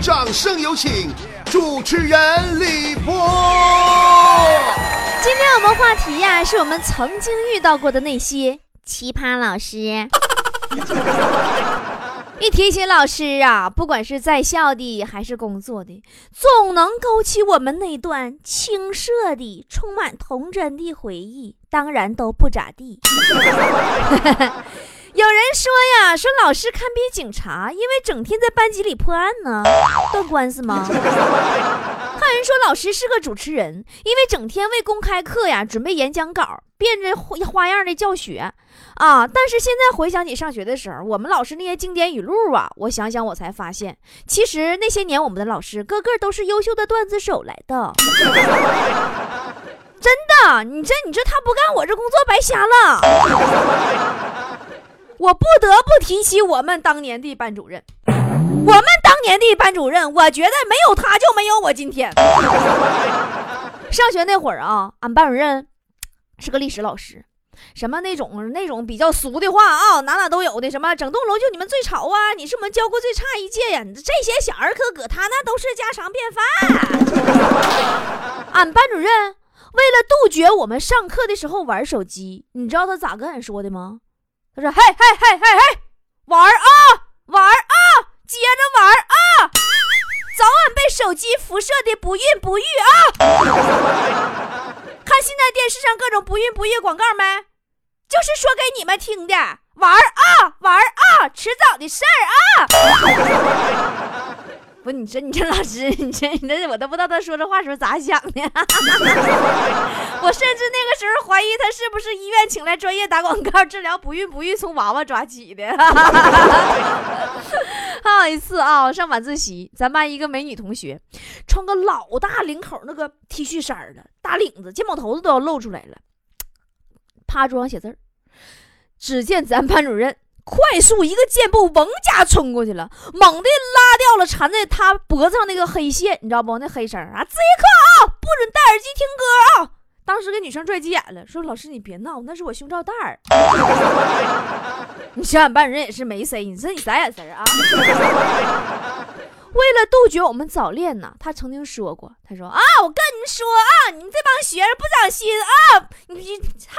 掌声有请主持人李波。今天我们话题呀，是我们曾经遇到过的那些奇葩老师。一提起老师啊，不管是在校的还是工作的，总能勾起我们那段青涩的、充满童真的回忆。当然都不咋地。有人说呀，说老师堪比警察，因为整天在班级里破案呢，断官司吗？还有人说老师是个主持人，因为整天为公开课呀准备演讲稿，变着花样的教学啊。但是现在回想起上学的时候，我们老师那些经典语录啊，我想想我才发现，其实那些年我们的老师个个都是优秀的段子手来的。真的，你这你这他不干，我这工作白瞎了。我不得不提起我们当年的班主任，我们当年的班主任，我觉得没有他就没有我今天。上学那会儿啊，俺班主任是个历史老师，什么那种那种比较俗的话啊，哪哪都有的，什么整栋楼就你们最吵啊，你是我们教过最差一届呀，这些小儿科搁他那都是家常便饭。俺班主任为了杜绝我们上课的时候玩手机，你知道他咋跟俺说的吗？他说：“嘿嘿嘿嘿嘿，玩啊玩啊，接着玩啊，早晚被手机辐射的不孕不育啊！看现在电视上各种不孕不育广告没？就是说给你们听的，玩啊玩啊，迟早的事儿啊！”不，你这你这老师，你这你这我都不知道他说这话时候咋想的。我甚至那个时候怀疑他是不是医院请来专业打广告治疗不孕不育从娃娃抓起的。还有一次啊，上晚自习，咱班一个美女同学穿个老大领口那个 T 恤衫了，大领子，肩膀头子都要露出来了，趴桌上写字儿。只见咱班主任。快速一个箭步，嗡家冲过去了，猛地拉掉了缠在他脖子上那个黑线，你知道不？那黑绳啊！自习课啊，不准戴耳机听歌啊！当时给女生拽急眼了，说：“老师你别闹，那是我胸罩带儿。”你想想，班主任也是没谁，你说你啥眼神啊？为了杜绝我们早恋呢，他曾经说过：“他说啊，我跟你们说啊，你们这帮学生不长心啊，你操！”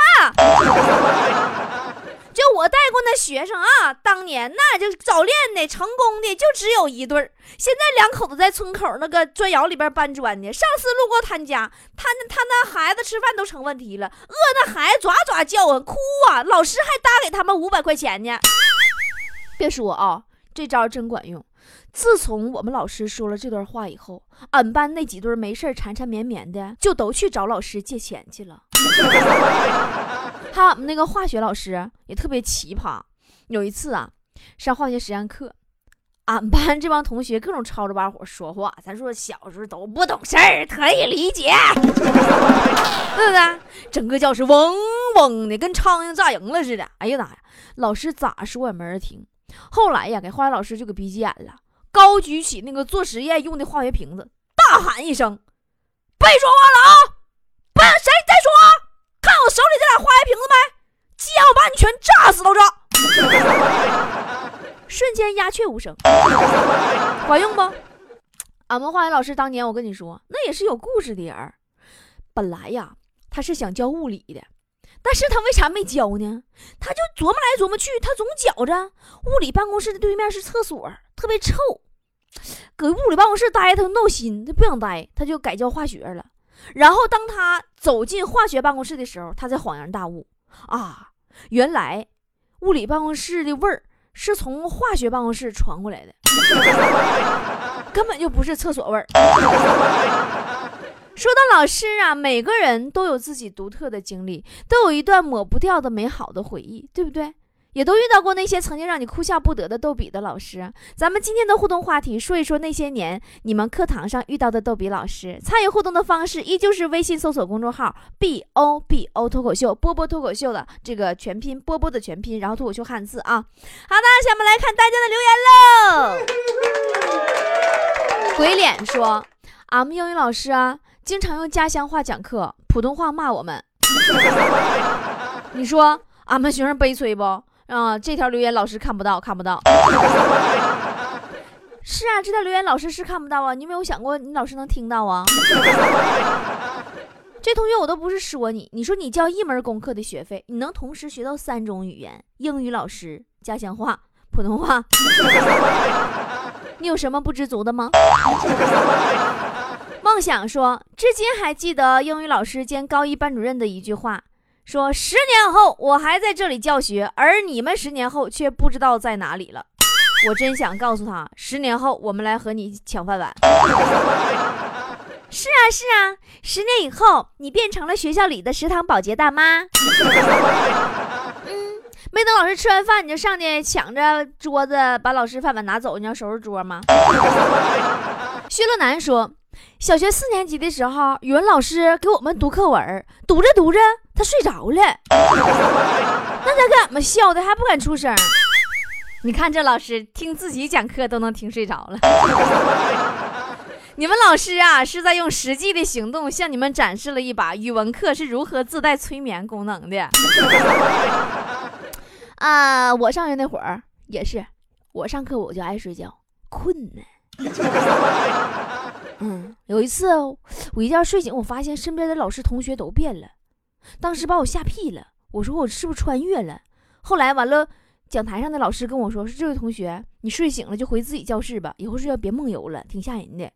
就我带过那学生啊，当年那就早恋的成功的就只有一对儿。现在两口子在村口那个砖窑里边搬砖呢。上次路过他家，他那他那孩子吃饭都成问题了，饿那孩子爪爪叫啊，哭啊，老师还搭给他们五百块钱呢。别说啊，这招真管用。自从我们老师说了这段话以后，俺班那几对没事缠缠绵绵的，就都去找老师借钱去了。还有俺们那个化学老师也特别奇葩。有一次啊，上化学实验课，俺班这帮同学各种吵着把火说话。咱说小时候都不懂事儿，可以理解，对不对？整个教室嗡嗡的，跟苍蝇炸营了似的。哎呀妈呀，老师咋说也没人听。后来呀，给化学老师就给逼急眼了。高举起那个做实验用的化学瓶子，大喊一声：“别说话了啊！不谁再说话，看我手里这俩化学瓶子没？今晚我把你全炸死都中！” 瞬间鸦雀无声，管用不？俺们化学老师当年，我跟你说，那也是有故事的人。本来呀，他是想教物理的。但是他为啥没教呢？他就琢磨来琢磨去，他总觉着物理办公室的对面是厕所，特别臭，搁物理办公室待他闹心，他不想待，他就改教化学了。然后当他走进化学办公室的时候，他才恍然大悟啊，原来物理办公室的味儿是从化学办公室传过来的，根本就不是厕所味儿。说到老师啊，每个人都有自己独特的经历，都有一段抹不掉的美好的回忆，对不对？也都遇到过那些曾经让你哭笑不得的逗比的老师。咱们今天的互动话题，说一说那些年你们课堂上遇到的逗比老师。参与互动的方式依旧是微信搜索公众号 “b o b o” 脱口秀，波波脱口秀的这个全拼，波波的全拼，然后脱口秀汉字啊。好的，下面来看大家的留言喽。鬼脸说：“俺们英语老师啊。”经常用家乡话讲课，普通话骂我们。你说俺们学生悲催不？啊，这条留言老师看不到，看不到。是啊，这条留言老师是看不到啊，你有没有想过你老师能听到啊？这同学我都不是说你，你说你交一门功课的学费，你能同时学到三种语言：英语老师、家乡话、普通话。你有什么不知足的吗？梦想说，至今还记得英语老师兼高一班主任的一句话，说十年后我还在这里教学，而你们十年后却不知道在哪里了。我真想告诉他，十年后我们来和你抢饭碗。是啊是啊，十年以后你变成了学校里的食堂保洁大妈。嗯，没等老师吃完饭，你就上去抢着桌子把老师饭碗拿走，你要收拾桌吗？薛乐南说，小学四年级的时候，语文老师给我们读课文，读着读着他睡着了，那他给俺们笑的还不敢出声。你看这老师听自己讲课都能听睡着了。你们老师啊，是在用实际的行动向你们展示了一把语文课是如何自带催眠功能的。啊，我上学那会儿也是，我上课我就爱睡觉，困呢。嗯，有一次我一觉睡醒，我发现身边的老师同学都变了，当时把我吓屁了。我说我是不是穿越了？后来完了。讲台上的老师跟我说：“是这位同学，你睡醒了就回自己教室吧，以后睡觉别梦游了，挺吓人的。”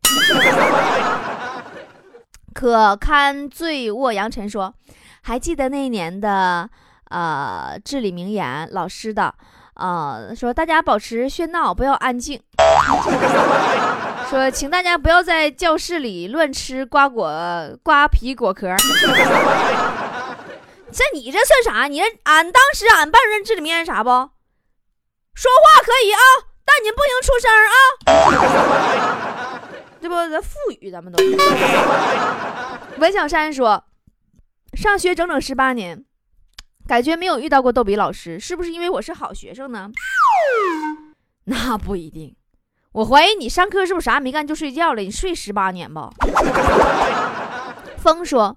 可堪醉卧扬尘说：“还记得那一年的呃至理名言，老师的呃说大家保持喧闹，不要安静。说请大家不要在教室里乱吃瓜果、瓜皮、果壳。这你这算啥？你这俺当时俺班主任至理名言啥不？”说话可以啊，但你不行出声啊！这不这腹语，咱们都。文小山说，上学整整十八年，感觉没有遇到过逗比老师，是不是因为我是好学生呢？那不一定，我怀疑你上课是不是啥也没干就睡觉了？你睡十八年吧。风说。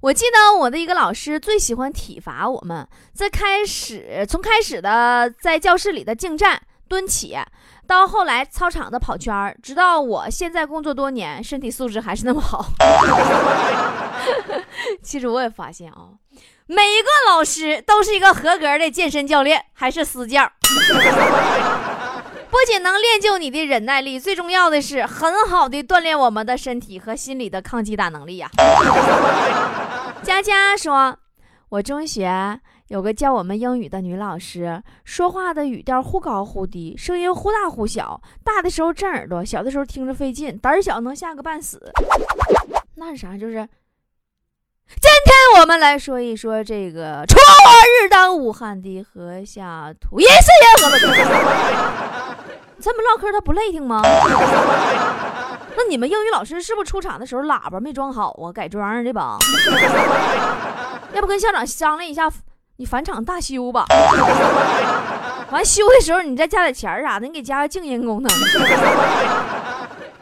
我记得我的一个老师最喜欢体罚我们，在开始从开始的在教室里的静站蹲起，到后来操场的跑圈直到我现在工作多年，身体素质还是那么好。其实我也发现啊，每一个老师都是一个合格的健身教练，还是私教。不仅能练就你的忍耐力，最重要的是很好的锻炼我们的身体和心理的抗击打能力呀。佳佳说：“我中学有个教我们英语的女老师，说话的语调忽高忽低，声音忽大忽小，大的时候震耳朵，小的时候听着费劲，胆小能吓个半死。那是啥？就是今天我们来说一说这个“锄禾日当午，汗滴禾下土，疑是烟何本？”这么唠嗑，他不累听吗？那你们英语老师是不是出场的时候喇叭没装好啊？改装的吧？要不跟校长商量一下，你返场大修吧。完修的时候你再加点钱啥的，你给加个静音功能。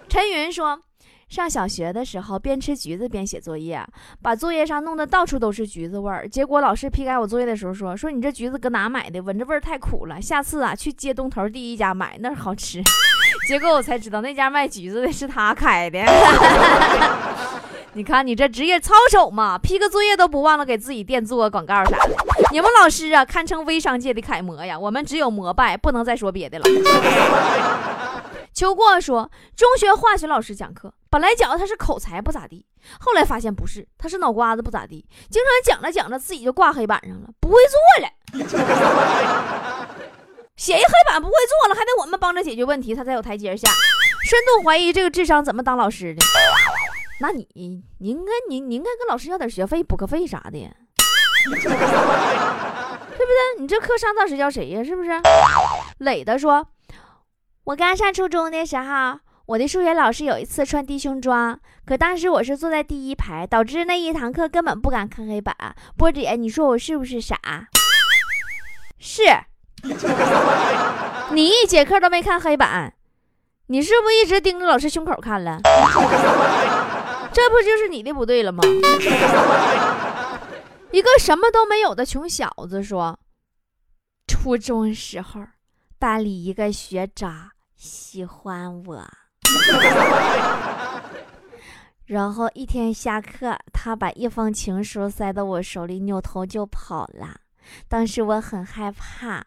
陈云说。上小学的时候，边吃橘子边写作业，把作业上弄得到处都是橘子味儿。结果老师批改我作业的时候说：“说你这橘子搁哪买的？闻着味儿太苦了。下次啊，去街东头第一家买，那儿好吃。”结果我才知道那家卖橘子的是他开的。你看你这职业操守嘛，批个作业都不忘了给自己店做个广告啥的。你们老师啊，堪称微商界的楷模呀。我们只有膜拜，不能再说别的了。秋过说，中学化学老师讲课。本来觉得他是口才不咋地，后来发现不是，他是脑瓜子不咋地，经常讲着讲着自己就挂黑板上了，不会做了，写一黑板不会做了，还得我们帮着解决问题，他才有台阶下。深度怀疑这个智商怎么当老师的？那你你应该你你应该跟老师要点学费、补课费啥的，对不对？你这课上到谁教谁呀？是不是？磊的说，我刚上初中的时候。我的数学老师有一次穿低胸装，可当时我是坐在第一排，导致那一堂课根本不敢看黑板。波姐，你说我是不是傻？是。你一节课都没看黑板，你是不是一直盯着老师胸口看了？这不就是你的不对了吗？一个什么都没有的穷小子说，初中时候班里一个学渣。喜欢我。然后一天下课，他把一封情书塞到我手里，扭头就跑了。当时我很害怕，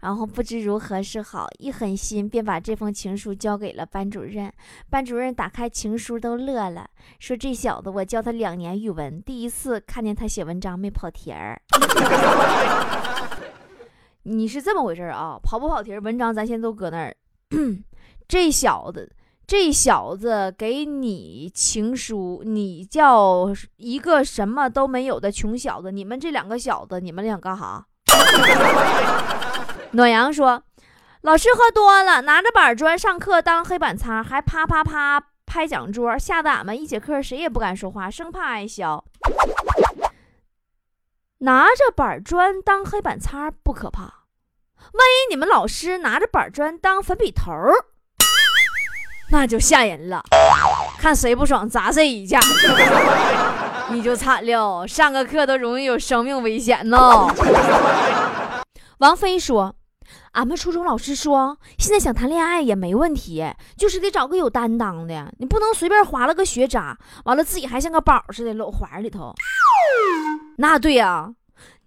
然后不知如何是好，一狠心便把这封情书交给了班主任。班主任打开情书都乐了，说：“这小子，我教他两年语文，第一次看见他写文章没跑题儿。”你是这么回事啊？跑不跑题儿？文章咱先都搁那儿。这小子。这小子给你情书，你叫一个什么都没有的穷小子。你们这两个小子，你们俩干哈？暖阳说：“老师喝多了，拿着板砖上课当黑板擦，还啪啪啪拍讲桌，吓得俺们一节课谁也不敢说话，生怕挨削。拿着板砖当黑板擦不可怕，万一你们老师拿着板砖当粉笔头？”那就吓人了，看谁不爽砸谁一下，你就惨了，上个课都容易有生命危险呢。王菲说：“俺们初中老师说，现在想谈恋爱也没问题，就是得找个有担当的，你不能随便划了个学渣，完了自己还像个宝似的搂怀里头。那对呀，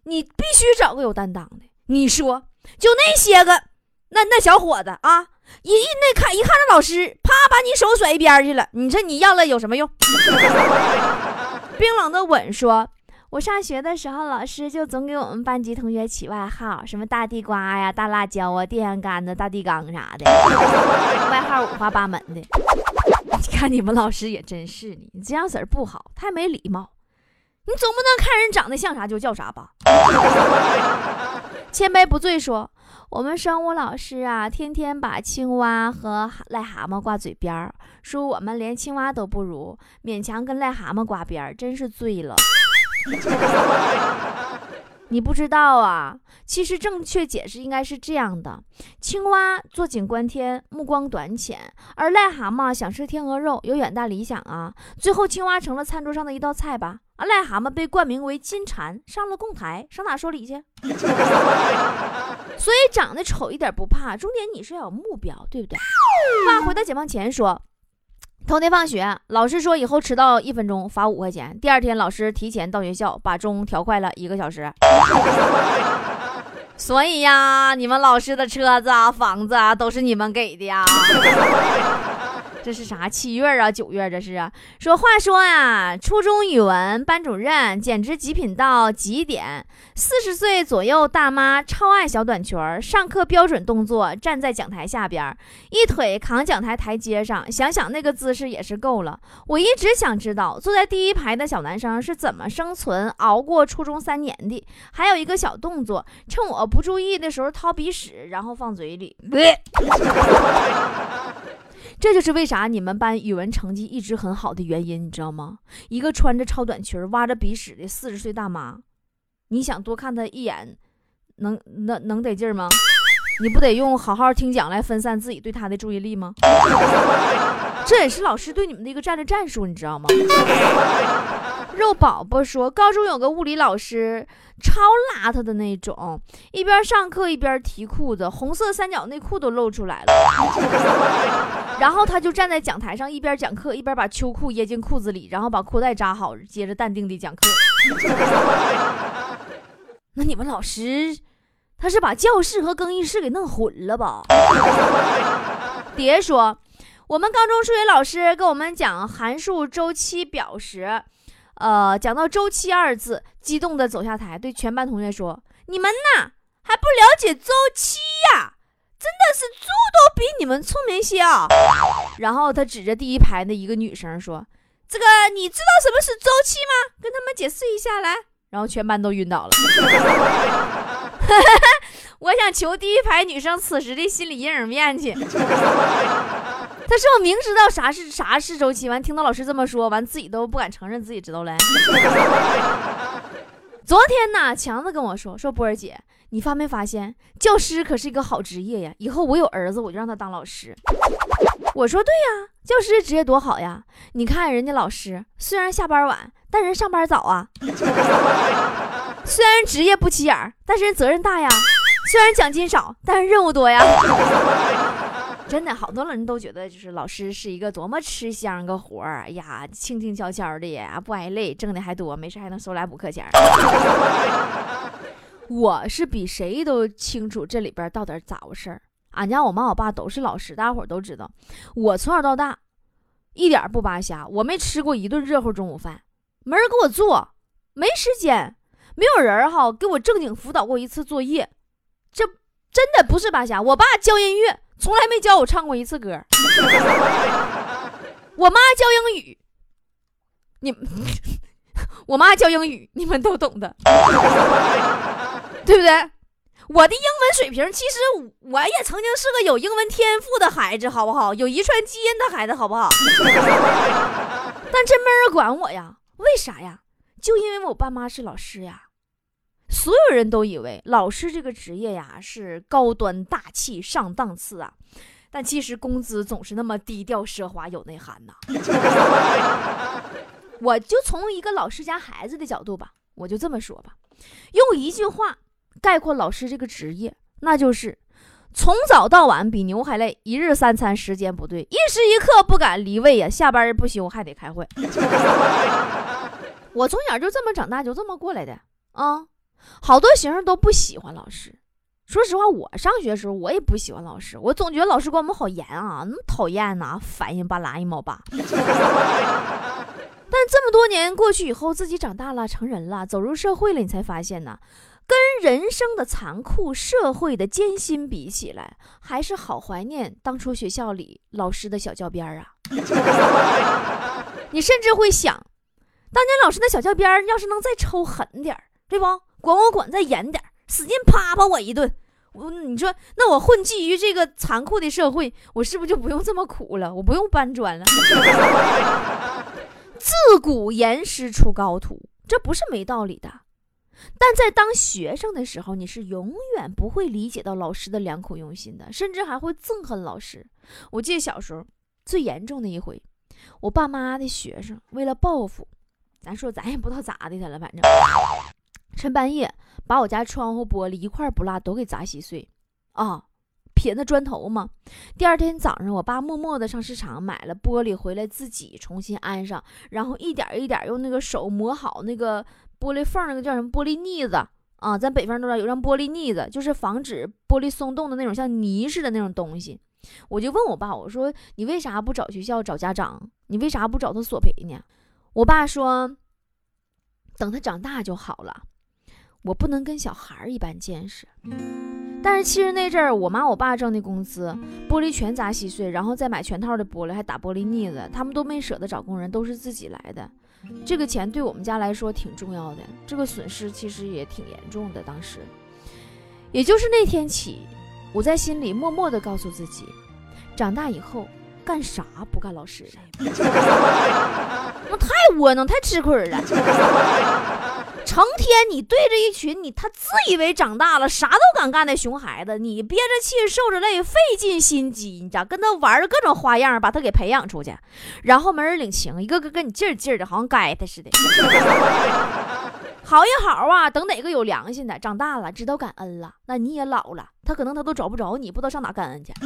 你必须找个有担当的。你说，就那些个，那那小伙子啊。”一一那看一看着老师，啪把你手甩一边去了。你说你要了有什么用？冰冷的吻说：“我上学的时候，老师就总给我们班级同学起外号，什么大地瓜呀、大辣椒啊、电线杆子、大地缸啥的，外号五花八门的。你看你们老师也真是的，你这样式儿不好，太没礼貌。你总不能看人长得像啥就叫啥吧？” 千杯不醉说。我们生物老师啊，天天把青蛙和癞蛤蟆挂嘴边儿，说我们连青蛙都不如，勉强跟癞蛤蟆挂边儿，真是醉了。你不知道啊，其实正确解释应该是这样的：青蛙坐井观天，目光短浅；而癞蛤蟆想吃天鹅肉，有远大理想啊。最后，青蛙成了餐桌上的一道菜吧，啊，癞蛤蟆被冠名为金蝉，上了供台，上哪说理去？所以长得丑一点不怕，重点你是要有目标，对不对？话回到解放前说。头天放学，老师说以后迟到一分钟罚五块钱。第二天，老师提前到学校，把钟调快了一个小时。所以呀，你们老师的车子啊、房子啊，都是你们给的呀。这是啥？七月啊，九月这是啊。说话说呀，初中语文班主任简直极品到极点。四十岁左右大妈，超爱小短裙儿，上课标准动作，站在讲台下边，一腿扛讲台台阶上，想想那个姿势也是够了。我一直想知道，坐在第一排的小男生是怎么生存熬过初中三年的。还有一个小动作，趁我不注意的时候掏鼻屎，然后放嘴里。这就是为啥你们班语文成绩一直很好的原因，你知道吗？一个穿着超短裙、挖着鼻屎的四十岁大妈，你想多看她一眼，能能能得劲儿吗？你不得用好好听讲来分散自己对她的注意力吗？这也是老师对你们的一个战略战术，你知道吗？肉宝宝说，高中有个物理老师。超邋遢的那种，一边上课一边提裤子，红色三角内裤都露出来了。然后他就站在讲台上，一边讲课一边把秋裤掖进裤子里，然后把裤带扎好，接着淡定地讲课。那你们老师他是把教室和更衣室给弄混了吧？别说，我们高中数学老师跟我们讲函数周期表时。呃，讲到周期二字，激动的走下台，对全班同学说：“你们呐，还不了解周期呀？真的是猪都比你们聪明些啊！”然后他指着第一排的一个女生说：“这个你知道什么是周期吗？跟他们解释一下来。”然后全班都晕倒了。我想求第一排女生此时的心理阴影面去。他是我明知道啥是啥是周期，完听到老师这么说，完自己都不敢承认自己知道了。昨天呢，强子跟我说说波儿姐，你发没发现教师可是一个好职业呀？以后我有儿子，我就让他当老师。我说对呀，教师这职业多好呀！你看人家老师虽然下班晚，但人上班早啊。虽然职业不起眼，但是人责任大呀。虽然奖金少，但是任务多呀。真的，好多人都觉得就是老师是一个多么吃香个活儿，哎呀，轻轻悄悄的呀，不挨累，挣的还多，没事还能收来补课钱。我是比谁都清楚这里边到底咋回事儿。俺家我妈我爸都是老师，大家伙都知道。我从小到大一点不扒瞎，我没吃过一顿热乎中午饭，没人给我做，没时间，没有人哈给我正经辅导过一次作业。这真的不是扒瞎。我爸教音乐，从来没教我唱过一次歌。我妈教英语，你，我妈教英语，你们都懂的，对不对？我的英文水平，其实我也曾经是个有英文天赋的孩子，好不好？有遗传基因的孩子，好不好？但真没人管我呀？为啥呀？就因为我爸妈是老师呀。所有人都以为老师这个职业呀是高端大气上档次啊，但其实工资总是那么低调奢华有内涵呐。我就从一个老师家孩子的角度吧，我就这么说吧，用一句话。概括老师这个职业，那就是从早到晚比牛还累，一日三餐时间不对，一时一刻不敢离位呀，下班不休还得开会。我从小就这么长大，就这么过来的啊。好多学生都不喜欢老师。说实话，我上学的时候我也不喜欢老师，我总觉得老师管我们好严啊，那么讨厌呐，烦人巴拉一毛八。但这么多年过去以后，自己长大了，成人了，走入社会了，你才发现呢。跟人生的残酷、社会的艰辛比起来，还是好怀念当初学校里老师的小教鞭啊！你甚至会想，当年老师的小教鞭要是能再抽狠点对不？管我管再严点使劲啪啪我一顿，我你说那我混迹于这个残酷的社会，我是不是就不用这么苦了？我不用搬砖了？自古严师出高徒，这不是没道理的。但在当学生的时候，你是永远不会理解到老师的良苦用心的，甚至还会憎恨老师。我记得小时候最严重的一回，我爸妈的学生为了报复，咱说咱也不知道咋的他了，反正趁半夜把我家窗户玻璃一块不落都给砸稀碎啊。撇那砖头嘛。第二天早上，我爸默默地上市场买了玻璃回来，自己重新安上，然后一点一点用那个手磨好那个玻璃缝，那个叫什么玻璃腻子啊？咱北方都知道有张玻璃腻子，就是防止玻璃松动的那种像泥似的那种东西。我就问我爸，我说你为啥不找学校找家长？你为啥不找他索赔呢？我爸说，等他长大就好了。我不能跟小孩儿一般见识。但是其实那阵儿，我妈我爸挣的工资，玻璃全砸稀碎，然后再买全套的玻璃，还打玻璃腻子，他们都没舍得找工人，都是自己来的。这个钱对我们家来说挺重要的，这个损失其实也挺严重的。当时，也就是那天起，我在心里默默地告诉自己，长大以后干啥不干老师？那太窝囊，太吃亏了。成天你对着一群你他自以为长大了啥都敢干的熊孩子，你憋着气受着累费尽心机，你咋跟他玩各种花样把他给培养出去，然后没人领情，一个个跟你劲劲的，好像该他似的。好一好啊，等哪个有良心的长大了知道感恩了，那你也老了，他可能他都找不着你，不知道上哪感恩去。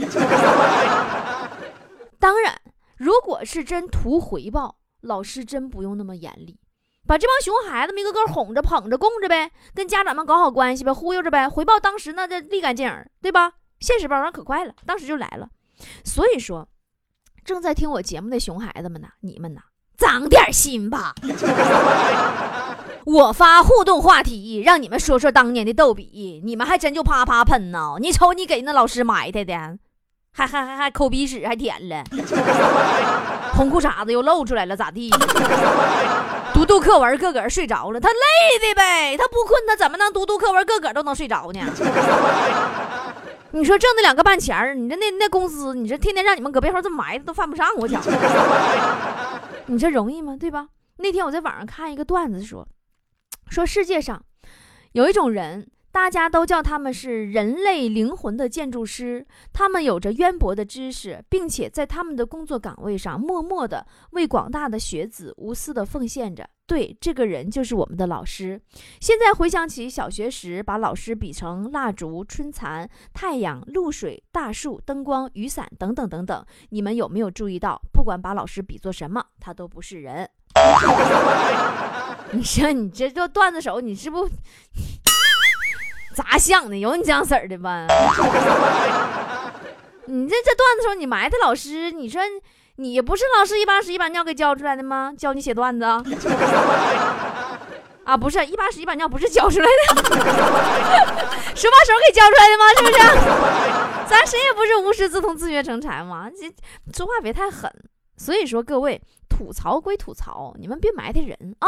当然，如果是真图回报，老师真不用那么严厉。把这帮熊孩子们一个个哄着、捧着、供着呗，跟家长们搞好关系呗，忽悠着呗，回报当时那这立竿见影，对吧？现实报上可快了，当时就来了。所以说，正在听我节目的熊孩子们呐，你们呐，长点心吧。我发互动话题，让你们说说当年的逗比，你们还真就啪啪喷呢。你瞅你给那老师埋汰的，还还还还抠鼻屎，还舔了，红裤衩子又露出来了，咋地？读读课文，个个睡着了，他累的呗，他不困，他怎么能读读课文，个个都能睡着呢？你说挣那两个半钱儿，你这那那工资，你这天天让你们搁背后这么埋汰，都犯不上。我讲，你这容易吗？对吧？那天我在网上看一个段子，说说世界上有一种人。大家都叫他们是人类灵魂的建筑师，他们有着渊博的知识，并且在他们的工作岗位上默默地为广大的学子无私地奉献着。对，这个人就是我们的老师。现在回想起小学时，把老师比成蜡烛、春蚕、太阳、露水、大树、灯光、雨伞等等等等，你们有没有注意到？不管把老师比作什么，他都不是人。你说你这做段子手，你是不咋想的？有你这样式儿的吗？你这这段子手，你埋汰老师，你说？你不是老师一把屎一把尿给教出来的吗？教你写段子 啊？不是一把屎一把尿，不是教出来的，手把手给教出来的吗？是不是？咱谁也不是无师自通自学成才嘛。这说话别太狠。所以说，各位吐槽归吐槽，你们别埋汰人啊。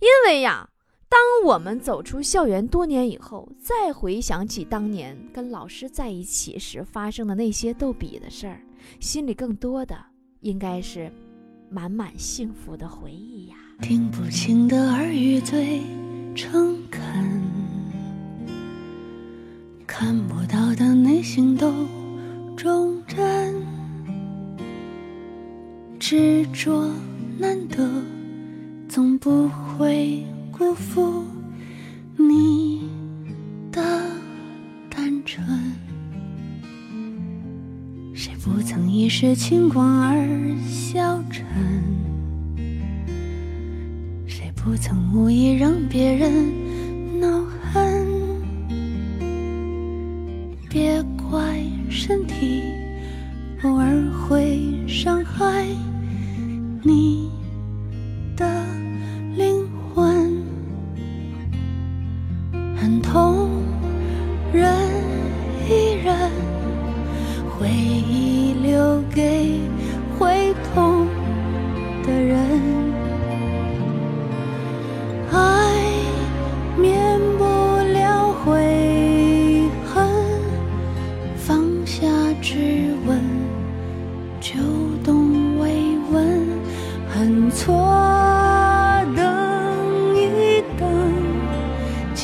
因为呀，当我们走出校园多年以后，再回想起当年跟老师在一起时发生的那些逗比的事儿，心里更多的。应该是满满幸福的回忆呀。听不清的耳语最诚恳，看不到的内心都忠贞，执着难得，总不会辜负你的单纯。谁不曾一时轻狂而消沉？谁不曾无意让别人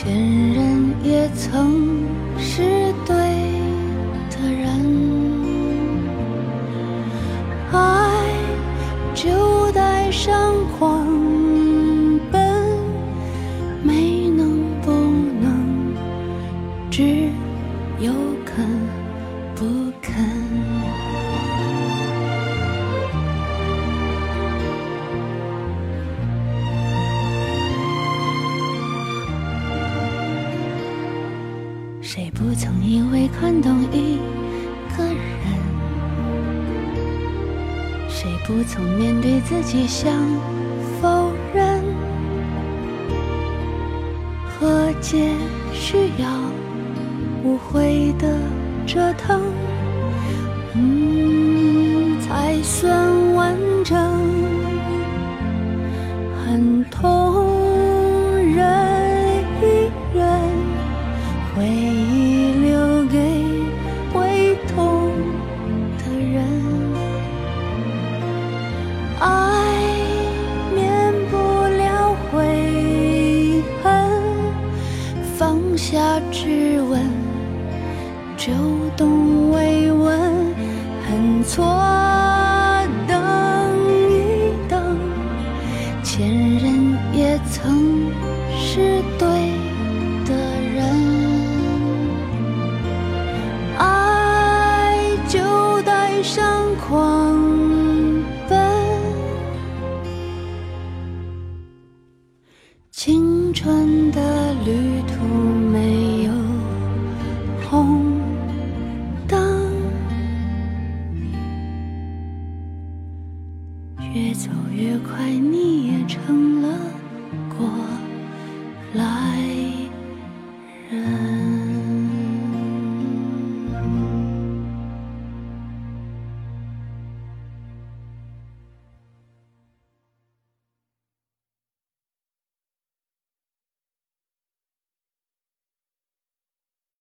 恋人也曾是对。需要无悔的折腾，嗯，才算完整。很痛。